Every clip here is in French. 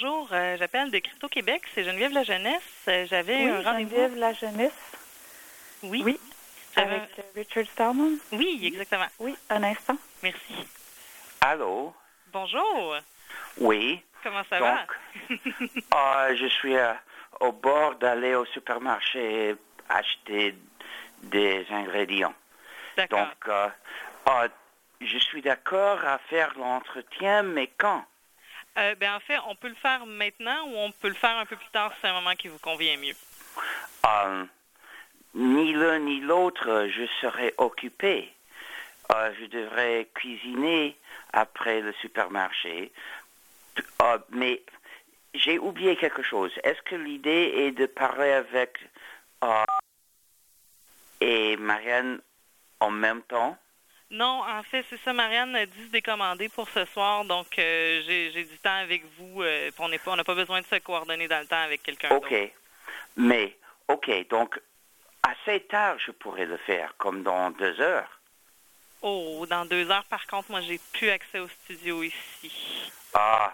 bonjour. Euh, J'appelle de Crypto Québec. C'est Geneviève La Jeunesse. Euh, J'avais Oui, un rendez-vous. Geneviève La Jeunesse. Oui. Oui, avec euh, Richard Stallman. Oui, exactement. Oui, un instant. Merci. Allô? Bonjour. Oui. Comment ça Donc, va? euh, je suis euh, au bord d'aller au supermarché acheter des ingrédients. D'accord. Donc, euh, euh, je suis d'accord à faire l'entretien, mais quand? Euh, ben, en fait, on peut le faire maintenant ou on peut le faire un peu plus tard si c'est un moment qui vous convient mieux. Euh, ni l'un ni l'autre, je serai occupé. Euh, je devrais cuisiner après le supermarché. Euh, mais j'ai oublié quelque chose. Est-ce que l'idée est de parler avec euh, et Marianne en même temps? Non, en fait, c'est ça. Marianne a dit se décommander pour ce soir, donc euh, j'ai du temps avec vous. euh, on pas, n'a pas besoin de se coordonner dans le temps avec quelqu'un OK. d'autre. Mais, OK, donc assez tard, je pourrais le faire, comme dans deux heures. Oh, dans deux heures, par contre, moi, j'ai plus accès au studio ici. Ah.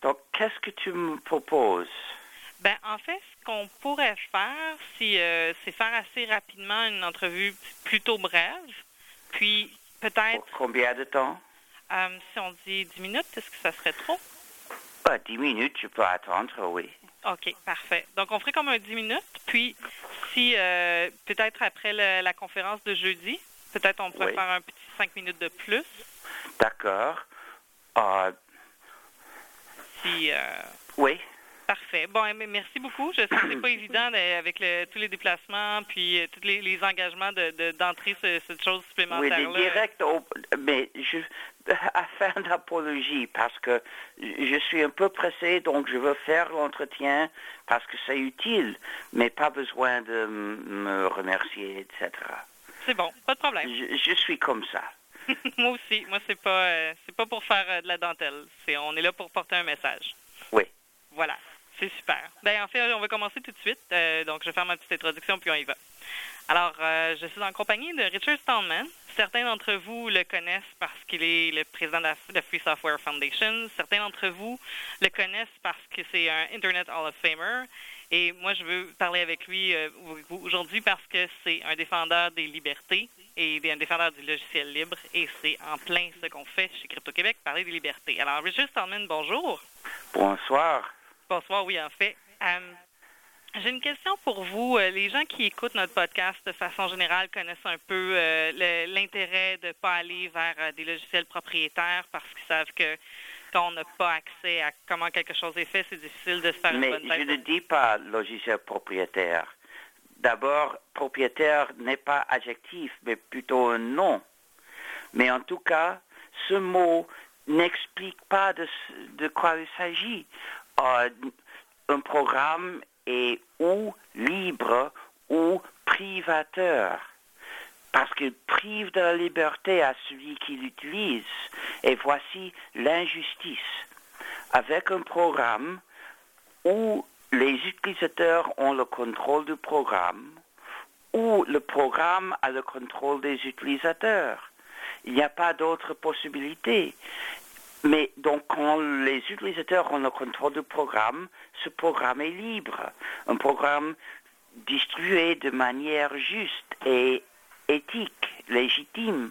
Donc, qu'est-ce que tu me proposes? Ben, en fait, ce qu'on pourrait faire, si, euh, c'est faire assez rapidement une entrevue plutôt brève. Puis, peut-être, combien de temps? euh, si on dit 10 minutes, est-ce que ça serait trop? Ah, dix minutes, je peux attendre, oui. OK, parfait. Donc, on ferait comme un 10 minutes. Puis, si, euh, peut-être après le- la conférence de jeudi, peut-être on pourrait Oui. faire un petit 5 minutes de plus. D'accord. Ah, Si, euh, oui. Parfait. Bon, eh, merci beaucoup. Je sais que c'est pas évident de- avec le- tous les déplacements puis euh, tous les, les engagements de- de- d'entrer ce- cette chose Oui, supplémentaire-là. directs, au- mais je, afin d'apologie, parce que je suis un peu pressé, donc je veux faire l'entretien parce que c'est utile, mais pas besoin de me remercier, etc. C'est bon, pas de problème. Je, je suis comme ça. moi aussi. Moi, c'est pas euh, c'est pas pour faire euh, de la dentelle. C'est on est là pour porter un message. Oui. Voilà. C'est super. Ben, en fait, on va commencer tout de suite. Euh, donc, je vais faire ma petite introduction, puis on y va. Alors, euh, je suis en compagnie de Richard Stallman. Certains d'entre vous le connaissent parce qu'il est le président de la Free Software Foundation. Certains d'entre vous le connaissent parce que c'est un Internet Hall of Famer. Et moi, je veux parler avec lui euh, aujourd'hui parce que c'est un défendeur des libertés et un défendeur du logiciel libre. Et c'est en plein ce qu'on fait chez Crypto-Québec, parler des libertés. Alors, Richard Stallman, bonjour. Bonsoir. Bonsoir, oui, en fait. Euh, J'ai une question pour vous. Euh, Les gens qui écoutent notre podcast de façon générale connaissent un peu euh, l'intérêt de ne pas aller vers des logiciels propriétaires parce qu'ils savent que quand on n'a pas accès à comment quelque chose est fait, c'est difficile de se faire une Mais bonne je ne dis pas logiciel propriétaire. D'abord, propriétaire n'est pas adjectif, mais plutôt un nom. Mais en tout cas, ce mot n'explique pas de quoi il s'agit. Euh, un programme est ou libre ou privateur. Parce qu'il prive de la liberté à celui qui l'utilise. Et voici l'injustice. Avec un programme où les utilisateurs ont le contrôle du programme, ou le programme a le contrôle des utilisateurs. Il n'y a pas d'autre possibilité. Mais donc, quand les utilisateurs ont le contrôle du programme, ce programme est libre. Un programme distribué de manière juste et éthique, légitime.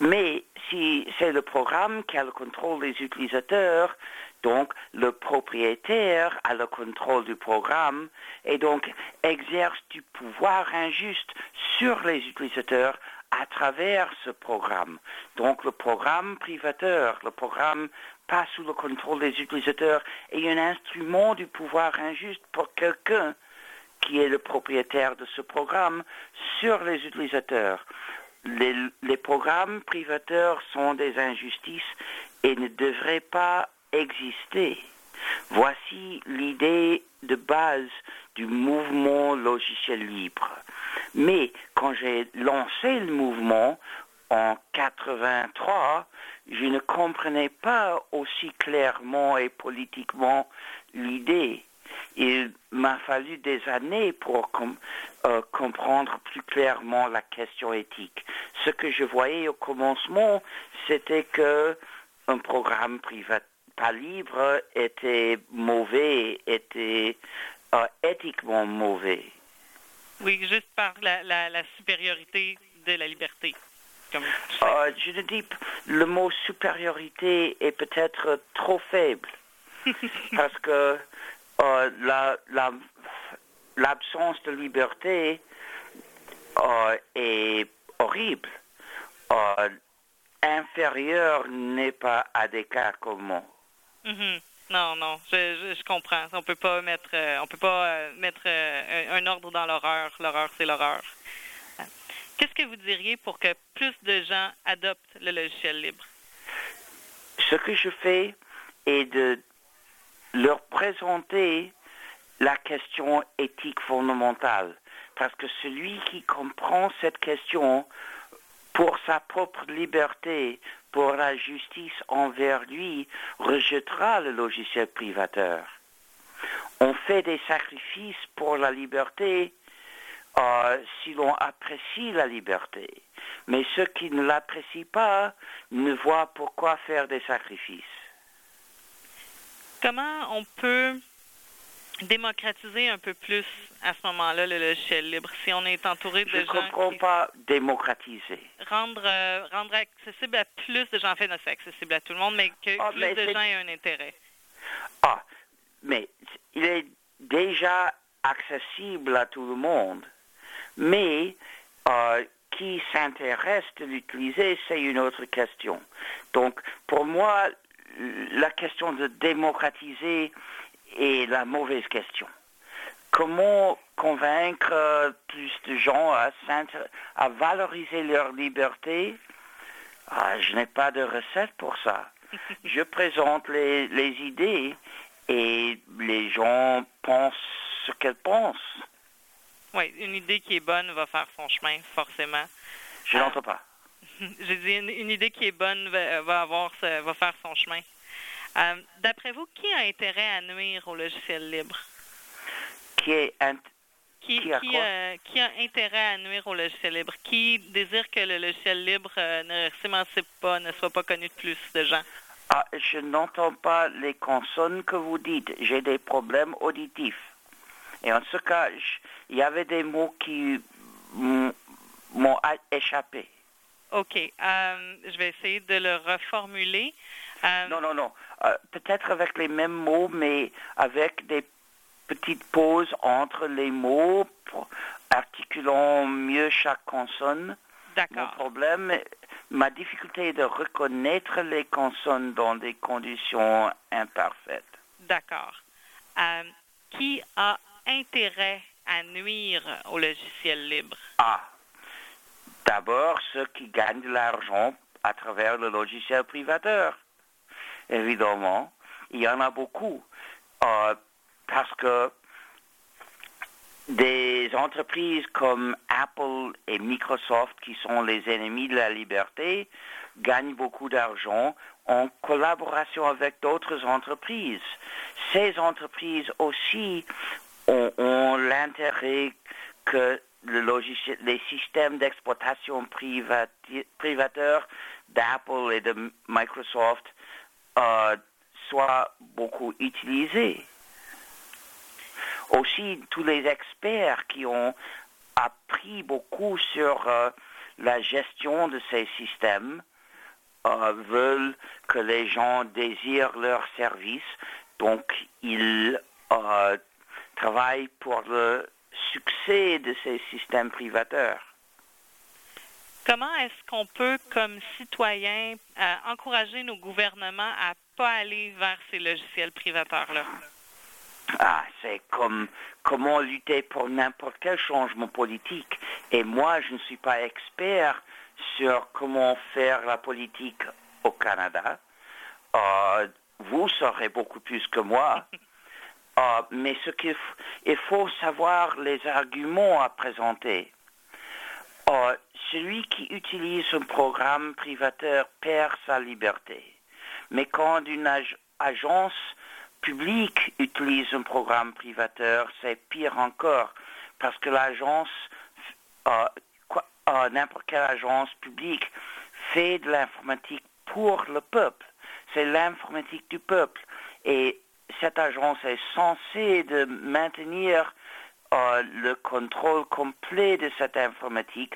Mais si c'est le programme qui a le contrôle des utilisateurs, donc le propriétaire a le contrôle du programme et donc exerce du pouvoir injuste sur les utilisateurs à travers ce programme. Donc le programme privateur, le programme pas sous le contrôle des utilisateurs est un instrument du pouvoir injuste pour quelqu'un qui est le propriétaire de ce programme sur les utilisateurs. Les, les programmes privateurs sont des injustices et ne devraient pas exister. Voici l'idée de base du mouvement logiciel libre. Mais quand j'ai lancé le mouvement en 83, je ne comprenais pas aussi clairement et politiquement l'idée. Il m'a fallu des années pour euh, comprendre plus clairement la question éthique. Ce que je voyais au commencement, c'était que un programme priva- pas libre était mauvais, était euh, éthiquement mauvais. Oui, juste par la, la, la supériorité de la liberté. Comme Euh, je ne dis le mot supériorité est peut-être trop faible parce que euh, la- la- l'absence de liberté euh, est horrible. Euh, inférieur n'est pas adéquat comme mot. Mhm. Non, non, je, je, comprends. On peut pas mettre, euh, on peut pas euh, mettre euh, un, un ordre dans l'horreur. L'horreur, c'est l'horreur. Euh, Qu'est-ce que vous diriez pour que plus de gens adoptent le logiciel libre? Ce que je fais est de leur présenter la question éthique fondamentale. Parce que celui qui comprend cette question pour sa propre liberté, pour la justice envers lui, rejettera le logiciel privateur. On fait des sacrifices pour la liberté euh, si l'on apprécie la liberté. Mais ceux qui ne l'apprécient pas ne voient pourquoi faire des sacrifices. Comment on peut démocratiser un peu plus à ce moment-là le logiciel libre si on est entouré de Je gens comprends qui pas démocratiser. rendre euh, rendre accessible à plus de gens en fait non, c'est accessible à tout le monde mais que Ah, plus mais de gens aient un intérêt. Ah, mais il est déjà accessible à tout le monde. Mais euh, qui s'intéresse de l'utiliser, c'est une autre question. Donc, pour moi, la question de démocratiser est la mauvaise question. Comment convaincre plus de gens à, valoriser leur liberté? Ah, Je n'ai pas de recette pour ça. Je présente les, les idées et les gens pensent ce qu'elles pensent. Oui, une idée qui est bonne va faire son chemin forcément. Je n'entends pas. J'ai dit une, une idée qui est bonne va, va avoir va faire son chemin. Euh, D'après vous, qui a intérêt à nuire au logiciel libre? Qui est int- Qui, Qui a qui, quoi? euh, qui a intérêt à nuire au logiciel libre? Qui désire que le logiciel libre euh, ne s'émancipe pas, ne soit pas connu de plus de gens? Ah, je n'entends pas les consonnes que vous dites. J'ai des problèmes auditifs. Et en ce cas, il y avait des mots qui m'ont échappé. OK. euh, je vais essayer de le reformuler. Euh, Non, non, non. Euh, Peut-être avec les mêmes mots, mais avec des petites pauses entre les mots, pour- articulant mieux chaque consonne. Mon D'accord. problème, ma difficulté est de reconnaître les consonnes dans des conditions imparfaites. D'accord. Euh, qui a intérêt à nuire au logiciel libre? Ah, d'abord ceux qui gagnent de l'argent à travers le logiciel privateur. Évidemment, il y en a beaucoup. Euh, parce que des entreprises comme Apple et Microsoft, qui sont les ennemis de la liberté, gagnent beaucoup d'argent en collaboration avec d'autres entreprises. Ces entreprises aussi ont, l'intérêt que les systèmes d'exploitation privateurs d'Apple et de Microsoft euh, soient beaucoup utilisés. Aussi, tous les experts qui ont appris beaucoup sur euh, la gestion de ces systèmes euh, veulent que les gens désirent leurs services, donc ils travaillent pour le succès de ces systèmes privateurs. Comment est-ce qu'on peut, comme citoyen, euh, encourager nos gouvernements à pas aller vers ces logiciels privateurs-là? Ah, c'est comme comment lutter pour n'importe quel changement politique. Et moi, je ne suis pas expert sur comment faire la politique au Canada. Euh, vous saurez beaucoup plus que moi. Euh, mais ce qu'il il faut savoir les arguments à présenter. Celui qui utilise un programme privateur perd sa liberté. Mais quand une ag- agence publique utilise un programme privateur, c'est pire encore, parce que l'agence, n'importe quelle agence publique, fait de l'informatique pour le peuple. c'est l'informatique du peuple. Et cette agence est censée de maintenir euh, le contrôle complet de cette informatique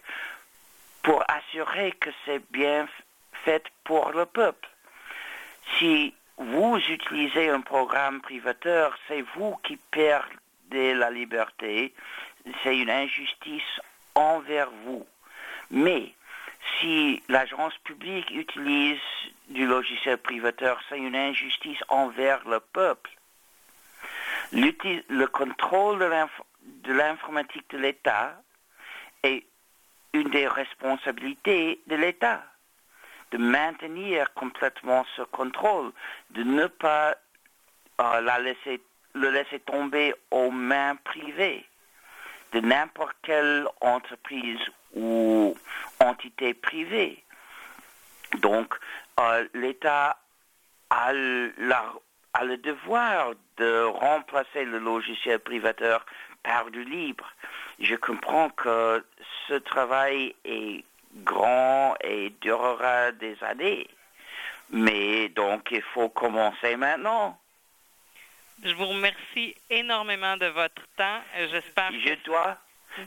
pour assurer que c'est bien fait pour le peuple. Si vous utilisez un programme privateur, c'est vous qui perdez la liberté, c'est une injustice envers vous. Mais si l'agence publique utilise du logiciel privateur, c'est une injustice envers le peuple. Le contrôle de l'informatique de l'État est une des responsabilités de l'État, de maintenir complètement ce contrôle, de ne pas euh, la laisser, le laisser tomber aux mains privées de n'importe quelle entreprise ou entité privée. Donc, euh, l'État a, a, le devoir de remplacer le logiciel privateur du libre. Je comprends que ce travail est grand et durera des années. Mais donc, il faut commencer maintenant. Je vous remercie énormément de votre temps. J'espère je dois,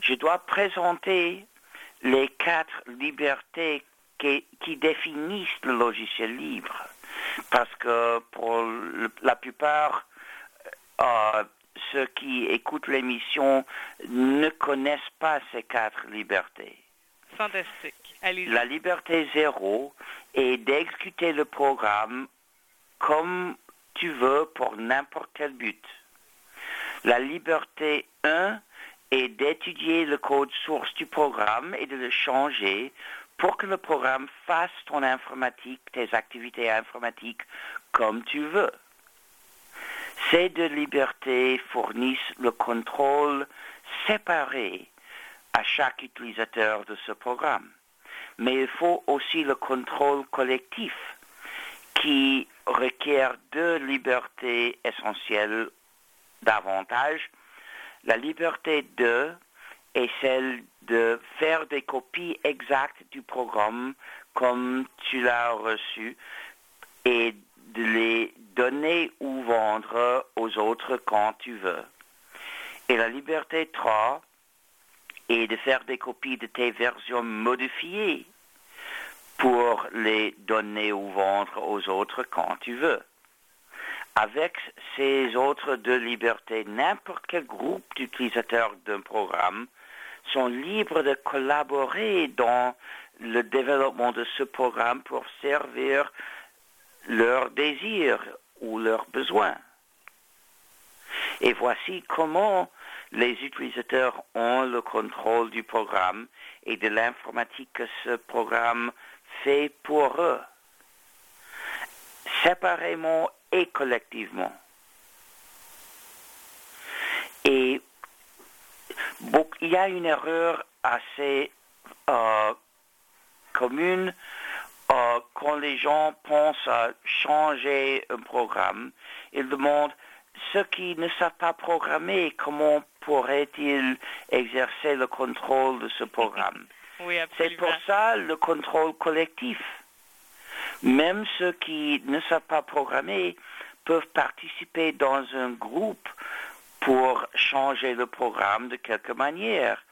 je dois présenter les quatre libertés qui, qui, définissent le logiciel libre. Parce que pour la plupart, euh, ceux qui écoutent l'émission ne connaissent pas ces quatre libertés. Fantastique. La liberté zéro est d'exécuter le programme comme tu veux pour n'importe quel but. La liberté 1 est d'étudier le code source du programme et de le changer pour que le programme fasse ton informatique, tes activités informatiques comme tu veux. Ces deux libertés fournissent le contrôle séparé à chaque utilisateur de ce programme. Mais il faut aussi le contrôle collectif qui requiert deux libertés essentielles davantage. La liberté 2 est celle de faire des copies exactes du programme comme tu l'as reçu et de les donner ou vendre aux autres quand tu veux. Et la liberté 3 est de faire des copies de tes versions modifiées pour les donner ou vendre aux autres quand tu veux. Avec ces autres deux libertés, n'importe quel groupe d'utilisateurs d'un programme sont libres de collaborer dans le développement de ce programme pour servir leurs désirs ou leurs besoins. Et voici comment les utilisateurs ont le contrôle du programme et de l'informatique que ce programme fait pour eux, séparément et collectivement. Et il y a une erreur assez euh, commune euh, quand les gens pensent à changer un programme. Ils demandent ceux qui ne savent pas programmer, comment pourraient-ils exercer le contrôle de ce programme C'est pour ça le contrôle collectif. Même ceux qui ne savent pas programmer peuvent participer dans un groupe pour changer le programme de quelque manière.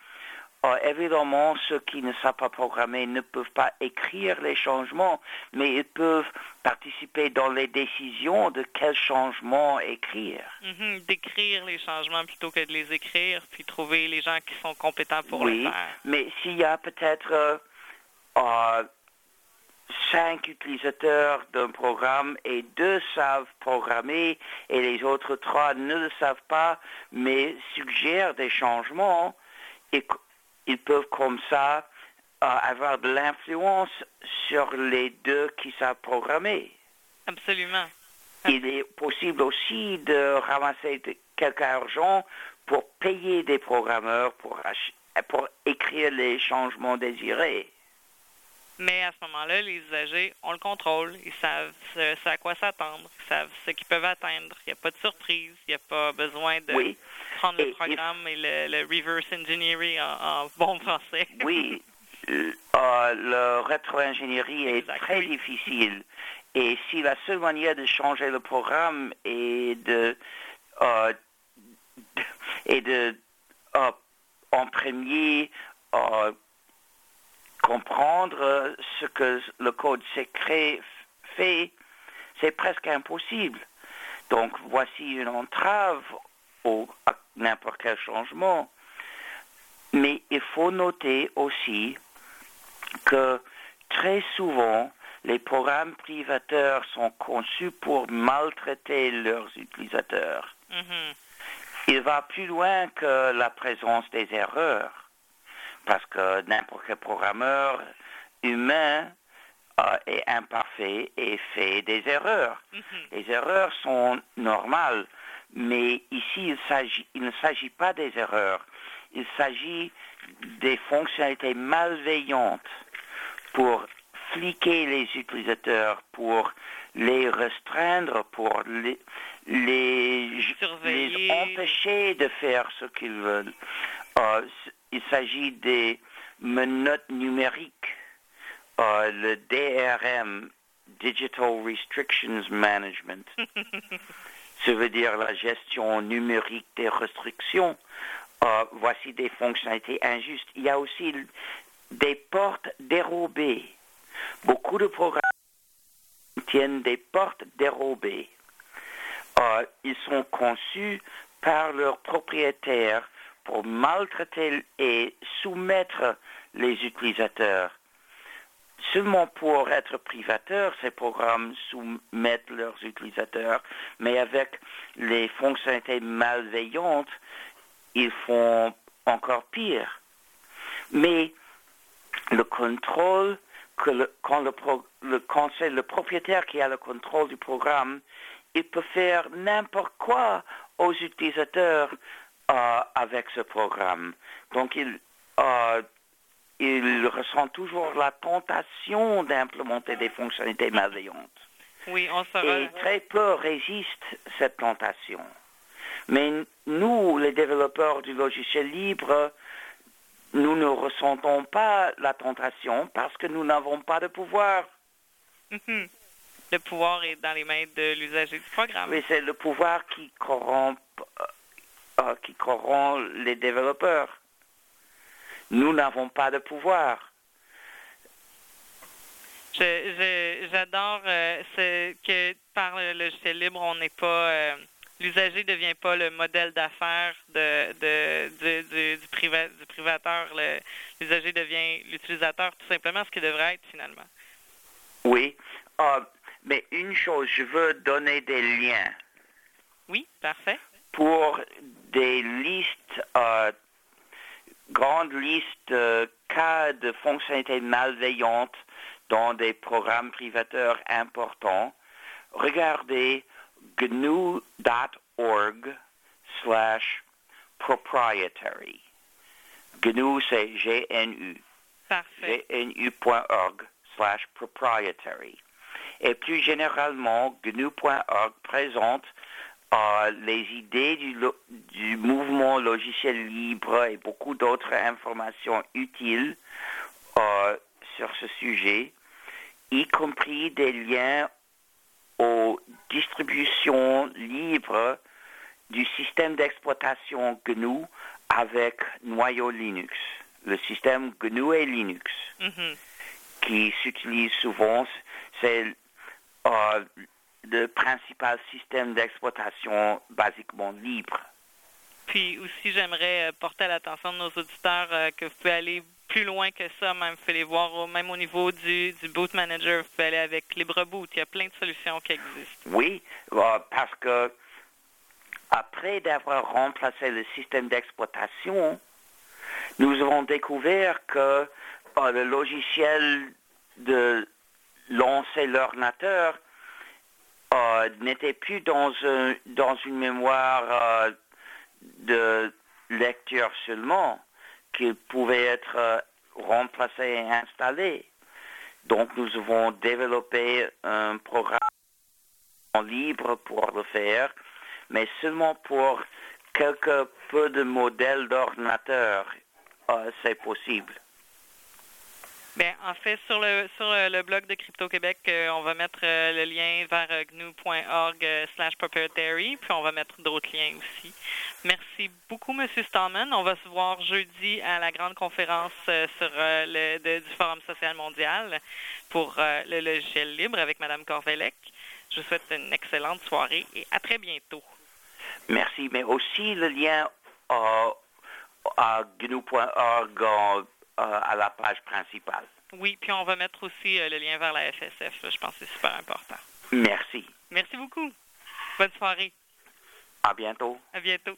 Euh, évidemment, ceux qui ne savent pas programmer ne peuvent pas écrire les changements, mais ils peuvent participer dans les décisions de quels changements écrire. Mhm, d'écrire les changements plutôt que de les écrire, puis trouver les gens qui sont compétents pour le faire. Oui, mais s'il y a peut-être euh, euh, cinq utilisateurs d'un programme et deux savent programmer et les autres trois ne le savent pas, mais suggèrent des changements, et ils peuvent comme ça euh, avoir de l'influence sur les deux qui savent programmer. Absolument. Il est possible aussi de ramasser quelque argent pour payer des programmeurs pour, pour écrire les changements désirés. Mais à ce moment-là, les usagers ont le contrôle. Ils savent ce, à quoi s'attendre. Ils savent ce qu'ils peuvent atteindre. Il n'y a pas de surprise. Il n'y a pas besoin de prendre le programme et, le, reverse engineering en, bon français. oui. Euh, euh, le rétro-ingénierie est Exact, très oui. difficile. Et si la seule manière de changer le programme est de, euh, est de euh, en premier comprendre euh, ce que le code secret fait, c'est presque impossible. Donc voici une entrave au, à n'importe quel changement. Mais il faut noter aussi que très souvent, les programmes privateurs sont conçus pour maltraiter leurs utilisateurs. Mhm. Il va plus loin que la présence des erreurs, parce que n'importe quel programmeur humain euh, est imparfait et fait des erreurs. Mhm. Les erreurs sont normales, mais ici, il, ne s'agit pas des erreurs. Il s'agit des fonctionnalités malveillantes pour fliquer les utilisateurs, pour les restreindre, pour les, les, Surveiller. les empêcher de faire ce qu'ils veulent. Euh, il s'agit des menottes numériques, euh, le DRM, Digital Restrictions Management. Ça veut dire la gestion numérique des restrictions. Euh, voici des fonctionnalités injustes. Il y a aussi des portes dérobées. Beaucoup de programmes tiennent des portes dérobées. Euh, ils sont conçus par leurs propriétaires pour maltraiter et soumettre les utilisateurs. Seulement pour être privateurs, ces programmes soumettent leurs utilisateurs, mais avec les fonctionnalités malveillantes, ils font encore pire. Mais le contrôle, quand, le propriétaire qui a le contrôle du programme, il peut faire n'importe quoi aux utilisateurs euh, avec ce programme. Donc il, euh, il ressent toujours la tentation d'implémenter des fonctionnalités malveillantes. Oui, on. Et très peu résistent cette tentation. Mais nous, les développeurs du logiciel libre, nous ne ressentons pas la tentation parce que nous n'avons pas de pouvoir. Mhm. Le pouvoir est dans les mains de l'usager du programme. Mais c'est le pouvoir qui corrompt, euh, qui corrompt les développeurs. Nous n'avons pas de pouvoir. J'adore euh, ce que par le logiciel libre, on n'est pas euh, l'usager devient pas le modèle d'affaires de, de du, du, du, priva- du privateur. L'usager devient l'utilisateur tout simplement ce qu'il devrait être finalement. Oui. Euh, mais une chose, je veux donner des liens Oui, parfait. pour des listes, euh, grandes listes de cas de fonctionnalités malveillantes dans des programmes privateurs importants. Regardez gnu.org slash proprietary. GNU, c'est G-N-U. Parfait. gnu.org slash proprietary. Et plus généralement, GNU.org présente euh, les idées du, lo- du mouvement logiciel libre et beaucoup d'autres informations utiles euh, sur ce sujet, y compris des liens aux distributions libres du système d'exploitation GNU avec noyau Linux, le système GNU et Linux Mhm. qui s'utilise souvent, c'est euh, le principal système d'exploitation basiquement libre. Puis aussi, j'aimerais euh, porter à l'attention de nos auditeurs euh, que vous pouvez aller plus loin que ça, même vous pouvez les voir au, même au niveau du, du boot manager, vous pouvez aller avec LibreBoot. Il y a plein de solutions qui existent. Oui, euh, parce que après d'avoir remplacé le système d'exploitation, nous avons découvert que euh, le logiciel de lancer l'ordinateur euh, n'était plus dans, un- dans une mémoire euh, de lecture seulement, qu'il pouvait être euh, remplacé et installé. Donc nous avons développé un programme libre pour le faire, mais seulement pour quelques peu de modèles d'ordinateurs, euh, c'est possible. Bien, en fait, sur le sur euh, le blog de Crypto Québec, euh, on va mettre euh, le lien vers euh, gnu.org euh, slash proprietary, puis on va mettre d'autres liens aussi. Merci beaucoup, Monsieur Stallman. On va se voir jeudi à la grande conférence sur le du Forum social mondial pour le logiciel libre avec Madame Corvelec. Je vous souhaite une excellente soirée et à très bientôt. Merci, mais aussi le lien euh, à gnu.org à la page principale. Oui, puis on va mettre aussi euh, le lien vers la FSF. là. Je pense que c'est super important. Merci. Merci beaucoup. Bonne soirée. À bientôt. À bientôt.